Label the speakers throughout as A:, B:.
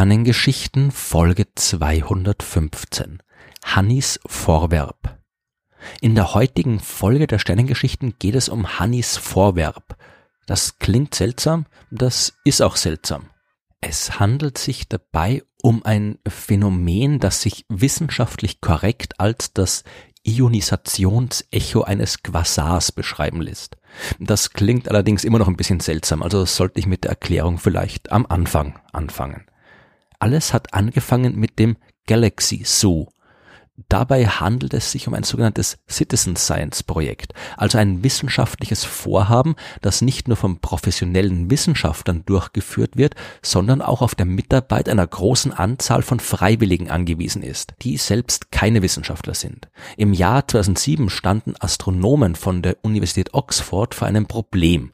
A: Sternengeschichten Folge 215 Hannis Vorwerb In der heutigen Folge der Sternengeschichten geht es um Hannis Vorwerb. Das klingt seltsam, das ist auch seltsam. Es handelt sich dabei um ein Phänomen, das sich wissenschaftlich korrekt als das Ionisationsecho eines Quasars beschreiben lässt. Das klingt allerdings immer noch ein bisschen seltsam, also sollte ich mit der Erklärung vielleicht am Anfang anfangen. Alles hat angefangen mit dem Galaxy Zoo. Dabei handelt es sich um ein sogenanntes Citizen Science Projekt, also ein wissenschaftliches Vorhaben, das nicht nur von professionellen Wissenschaftlern durchgeführt wird, sondern auch auf der Mitarbeit einer großen Anzahl von Freiwilligen angewiesen ist, die selbst keine Wissenschaftler sind. Im Jahr 2007 standen Astronomen von der Universität Oxford vor einem Problem.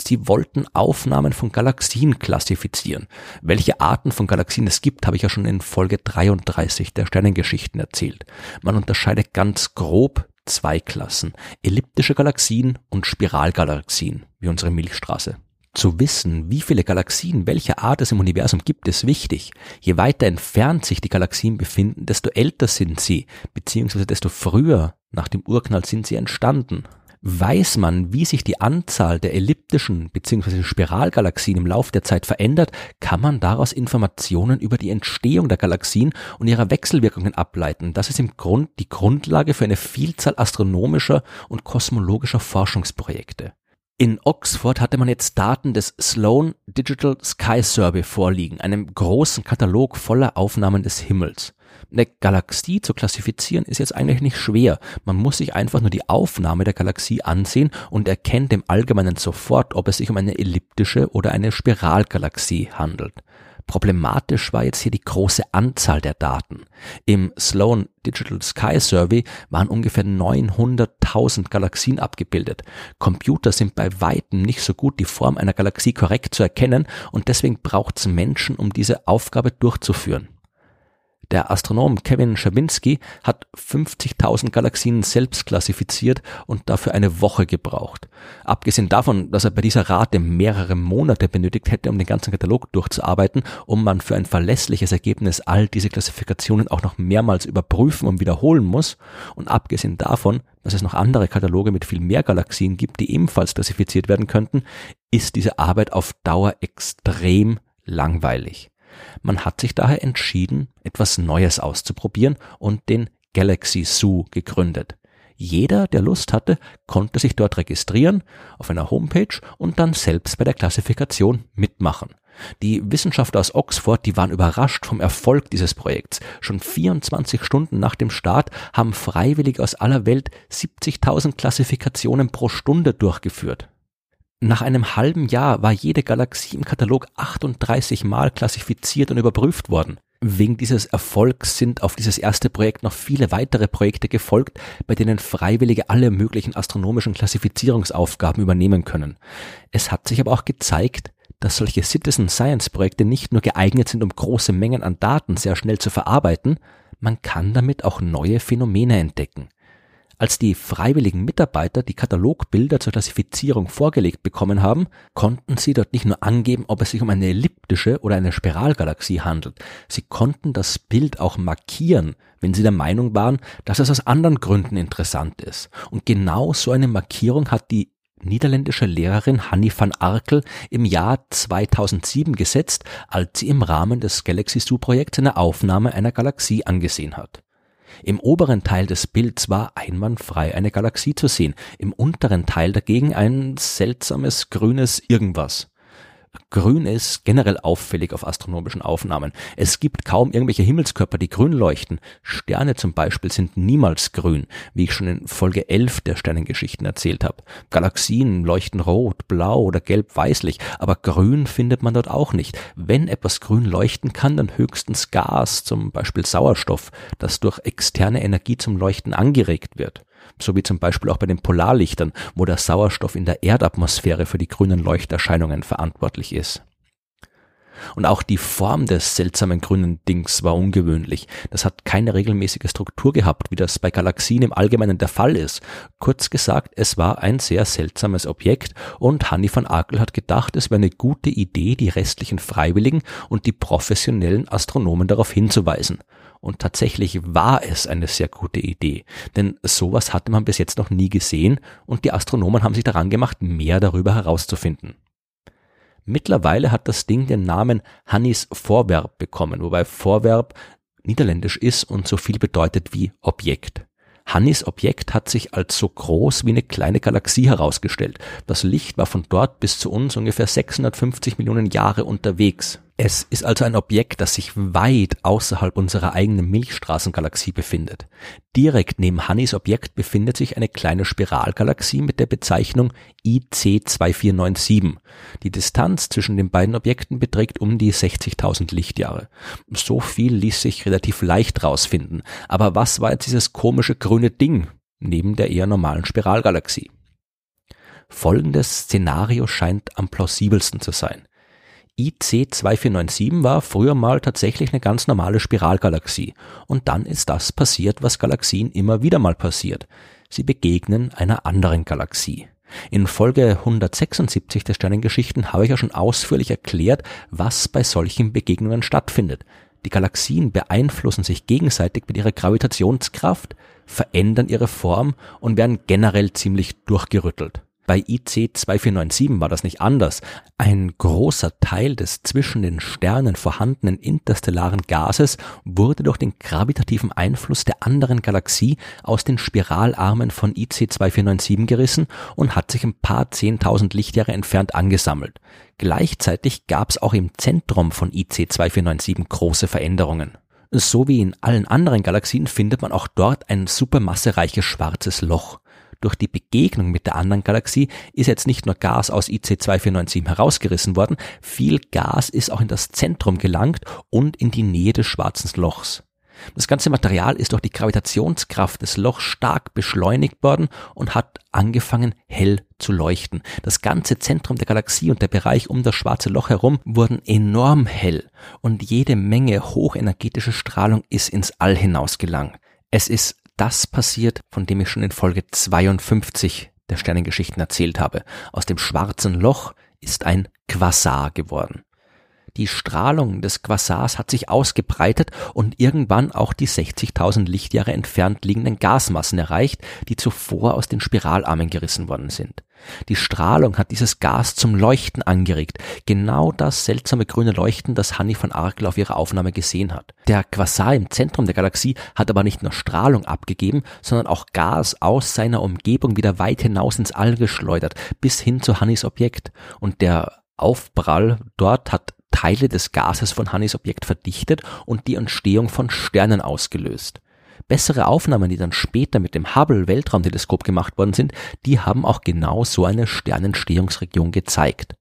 A: Sie wollten Aufnahmen von Galaxien klassifizieren. Welche Arten von Galaxien es gibt, habe ich ja schon in Folge 33 der Sternengeschichten erzählt. Man unterscheidet ganz grob zwei Klassen. Elliptische Galaxien und Spiralgalaxien, wie unsere Milchstraße. Zu wissen, wie viele Galaxien welcher Art es im Universum gibt, ist wichtig. Je weiter entfernt sich die Galaxien befinden, desto älter sind sie, beziehungsweise desto früher nach dem Urknall sind sie entstanden. Weiß man, wie sich die Anzahl der elliptischen bzw. Spiralgalaxien im Laufe der Zeit verändert, kann man daraus Informationen über die Entstehung der Galaxien und ihrer Wechselwirkungen ableiten. Das ist im Grund die Grundlage für eine Vielzahl astronomischer und kosmologischer Forschungsprojekte. In Oxford hatte man jetzt Daten des Sloan Digital Sky Survey vorliegen, einem großen Katalog voller Aufnahmen des Himmels. Eine Galaxie zu klassifizieren ist jetzt eigentlich nicht schwer. Man muss sich einfach nur die Aufnahme der Galaxie ansehen und erkennt im Allgemeinen sofort, ob es sich um eine elliptische oder eine Spiralgalaxie handelt. Problematisch war jetzt hier die große Anzahl der Daten. Im Sloan Digital Sky Survey waren ungefähr 900.000 Galaxien abgebildet. Computer sind bei weitem nicht so gut, die Form einer Galaxie korrekt zu erkennen und deswegen braucht es Menschen, um diese Aufgabe durchzuführen. Der Astronom Kevin Schabinski hat 50.000 Galaxien selbst klassifiziert und dafür eine Woche gebraucht. Abgesehen davon, dass er bei dieser Rate mehrere Monate benötigt hätte, um den ganzen Katalog durchzuarbeiten, um man für ein verlässliches Ergebnis all diese Klassifikationen auch noch mehrmals überprüfen und wiederholen muss. Und abgesehen davon, dass es noch andere Kataloge mit viel mehr Galaxien gibt, die ebenfalls klassifiziert werden könnten, ist diese Arbeit auf Dauer extrem langweilig. Man hat sich daher entschieden, etwas Neues auszuprobieren und den Galaxy Zoo gegründet. Jeder, der Lust hatte, konnte sich dort registrieren auf einer Homepage und dann selbst bei der Klassifikation mitmachen. Die Wissenschaftler aus Oxford, die waren überrascht vom Erfolg dieses Projekts. Schon 24 Stunden nach dem Start haben Freiwillige aus aller Welt 70.000 Klassifikationen pro Stunde durchgeführt. Nach einem halben Jahr war jede Galaxie im Katalog 38 Mal klassifiziert und überprüft worden. Wegen dieses Erfolgs sind auf dieses erste Projekt noch viele weitere Projekte gefolgt, bei denen Freiwillige alle möglichen astronomischen Klassifizierungsaufgaben übernehmen können. Es hat sich aber auch gezeigt, dass solche Citizen Science Projekte nicht nur geeignet sind, um große Mengen an Daten sehr schnell zu verarbeiten, man kann damit auch neue Phänomene entdecken. Als die freiwilligen Mitarbeiter die Katalogbilder zur Klassifizierung vorgelegt bekommen haben, konnten sie dort nicht nur angeben, ob es sich um eine elliptische oder eine Spiralgalaxie handelt. Sie konnten das Bild auch markieren, wenn sie der Meinung waren, dass es aus anderen Gründen interessant ist. Und genau so eine Markierung hat die niederländische Lehrerin Hanni van Arkel im Jahr 2007 gesetzt, als sie im Rahmen des Galaxy Zoo Projekts eine Aufnahme einer Galaxie angesehen hat. Im oberen Teil des Bilds war einwandfrei eine Galaxie zu sehen, im unteren Teil dagegen ein seltsames grünes Irgendwas. Grün ist generell auffällig auf astronomischen Aufnahmen. Es gibt kaum irgendwelche Himmelskörper, die grün leuchten. Sterne zum Beispiel sind niemals grün, wie ich schon in Folge 11 der Sternengeschichten erzählt habe. Galaxien leuchten rot, blau oder gelb-weißlich, aber grün findet man dort auch nicht. Wenn etwas grün leuchten kann, dann höchstens Gas, zum Beispiel Sauerstoff, das durch externe Energie zum Leuchten angeregt wird so wie zum Beispiel auch bei den Polarlichtern, wo der Sauerstoff in der Erdatmosphäre für die grünen Leuchterscheinungen verantwortlich ist. Und auch die Form des seltsamen grünen Dings war ungewöhnlich. Das hat keine regelmäßige Struktur gehabt, wie das bei Galaxien im Allgemeinen der Fall ist. Kurz gesagt, es war ein sehr seltsames Objekt und Hanni van Akel hat gedacht, es wäre eine gute Idee, die restlichen Freiwilligen und die professionellen Astronomen darauf hinzuweisen. Und tatsächlich war es eine sehr gute Idee, denn sowas hatte man bis jetzt noch nie gesehen und die Astronomen haben sich daran gemacht, mehr darüber herauszufinden. Mittlerweile hat das Ding den Namen Hannis Vorwerb bekommen, wobei Vorwerb niederländisch ist und so viel bedeutet wie Objekt. Hannis Objekt hat sich als so groß wie eine kleine Galaxie herausgestellt. Das Licht war von dort bis zu uns ungefähr 650 Millionen Jahre unterwegs. Es ist also ein Objekt, das sich weit außerhalb unserer eigenen Milchstraßengalaxie befindet. Direkt neben Hannis Objekt befindet sich eine kleine Spiralgalaxie mit der Bezeichnung IC 2497. Die Distanz zwischen den beiden Objekten beträgt um die 60.000 Lichtjahre. So viel ließ sich relativ leicht rausfinden. Aber was war jetzt dieses komische grüne Ding neben der eher normalen Spiralgalaxie? Folgendes Szenario scheint am plausibelsten zu sein. IC 2497 war früher mal tatsächlich eine ganz normale Spiralgalaxie. Und dann ist das passiert, was Galaxien immer wieder mal passiert. Sie begegnen einer anderen Galaxie. In Folge 176 der Sternengeschichten habe ich ja schon ausführlich erklärt, was bei solchen Begegnungen stattfindet. Die Galaxien beeinflussen sich gegenseitig mit ihrer Gravitationskraft, verändern ihre Form und werden generell ziemlich durchgerüttelt. Bei IC 2497 war das nicht anders. Ein großer Teil des zwischen den Sternen vorhandenen interstellaren Gases wurde durch den gravitativen Einfluss der anderen Galaxie aus den Spiralarmen von IC 2497 gerissen und hat sich ein paar zehntausend Lichtjahre entfernt angesammelt. Gleichzeitig gab es auch im Zentrum von IC 2497 große Veränderungen. So wie in allen anderen Galaxien findet man auch dort ein supermassereiches schwarzes Loch. Durch die Begegnung mit der anderen Galaxie ist jetzt nicht nur Gas aus IC 2497 herausgerissen worden, viel Gas ist auch in das Zentrum gelangt und in die Nähe des schwarzen Lochs. Das ganze Material ist durch die Gravitationskraft des Lochs stark beschleunigt worden und hat angefangen hell zu leuchten. Das ganze Zentrum der Galaxie und der Bereich um das schwarze Loch herum wurden enorm hell und jede Menge hochenergetische Strahlung ist ins All hinaus gelangt. Es ist das passiert, von dem ich schon in Folge 52 der Sternengeschichten erzählt habe. Aus dem schwarzen Loch ist ein Quasar geworden. Die Strahlung des Quasars hat sich ausgebreitet und irgendwann auch die 60.000 Lichtjahre entfernt liegenden Gasmassen erreicht, die zuvor aus den Spiralarmen gerissen worden sind. Die Strahlung hat dieses Gas zum Leuchten angeregt, genau das seltsame grüne Leuchten, das Hanni von Arkel auf ihrer Aufnahme gesehen hat. Der Quasar im Zentrum der Galaxie hat aber nicht nur Strahlung abgegeben, sondern auch Gas aus seiner Umgebung wieder weit hinaus ins All geschleudert, bis hin zu Hannis Objekt. Und der Aufprall dort hat Teile des Gases von Hannis Objekt verdichtet und die Entstehung von Sternen ausgelöst. Bessere Aufnahmen, die dann später mit dem Hubble Weltraumteleskop gemacht worden sind, die haben auch genau so eine Sternentstehungsregion gezeigt.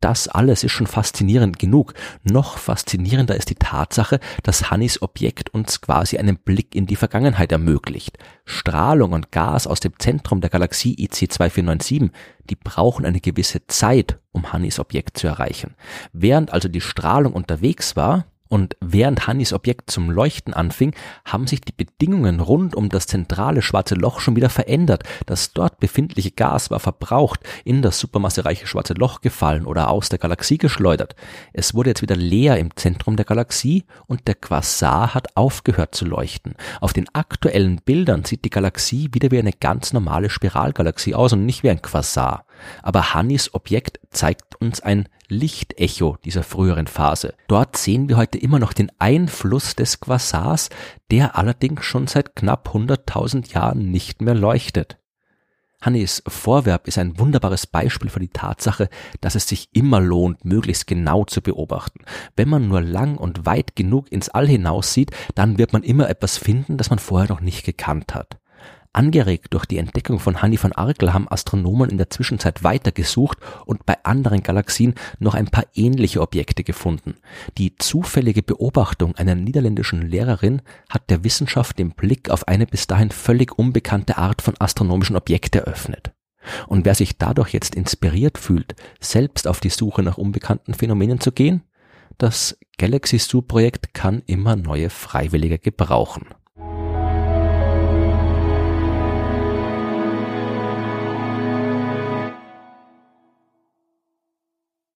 A: Das alles ist schon faszinierend genug. Noch faszinierender ist die Tatsache, dass Hannis Objekt uns quasi einen Blick in die Vergangenheit ermöglicht. Strahlung und Gas aus dem Zentrum der Galaxie IC 2497, die brauchen eine gewisse Zeit, um Hannis Objekt zu erreichen. Während also die Strahlung unterwegs war, und während Hannis Objekt zum Leuchten anfing, haben sich die Bedingungen rund um das zentrale schwarze Loch schon wieder verändert. Das dort befindliche Gas war verbraucht, in das supermassereiche schwarze Loch gefallen oder aus der Galaxie geschleudert. Es wurde jetzt wieder leer im Zentrum der Galaxie und der Quasar hat aufgehört zu leuchten. Auf den aktuellen Bildern sieht die Galaxie wieder wie eine ganz normale Spiralgalaxie aus und nicht wie ein Quasar. Aber Hannis Objekt zeigt uns ein Lichtecho dieser früheren Phase. Dort sehen wir heute immer noch den Einfluss des Quasars, der allerdings schon seit knapp 100.000 Jahren nicht mehr leuchtet. Hannis Vorwerb ist ein wunderbares Beispiel für die Tatsache, dass es sich immer lohnt, möglichst genau zu beobachten. Wenn man nur lang und weit genug ins All hinaus sieht, dann wird man immer etwas finden, das man vorher noch nicht gekannt hat. Angeregt durch die Entdeckung von Hanni von Arkel haben Astronomen in der Zwischenzeit weitergesucht und bei anderen Galaxien noch ein paar ähnliche Objekte gefunden. Die zufällige Beobachtung einer niederländischen Lehrerin hat der Wissenschaft den Blick auf eine bis dahin völlig unbekannte Art von astronomischen Objekt eröffnet. Und wer sich dadurch jetzt inspiriert fühlt, selbst auf die Suche nach unbekannten Phänomenen zu gehen, das Galaxy Zoo Projekt kann immer neue Freiwillige gebrauchen.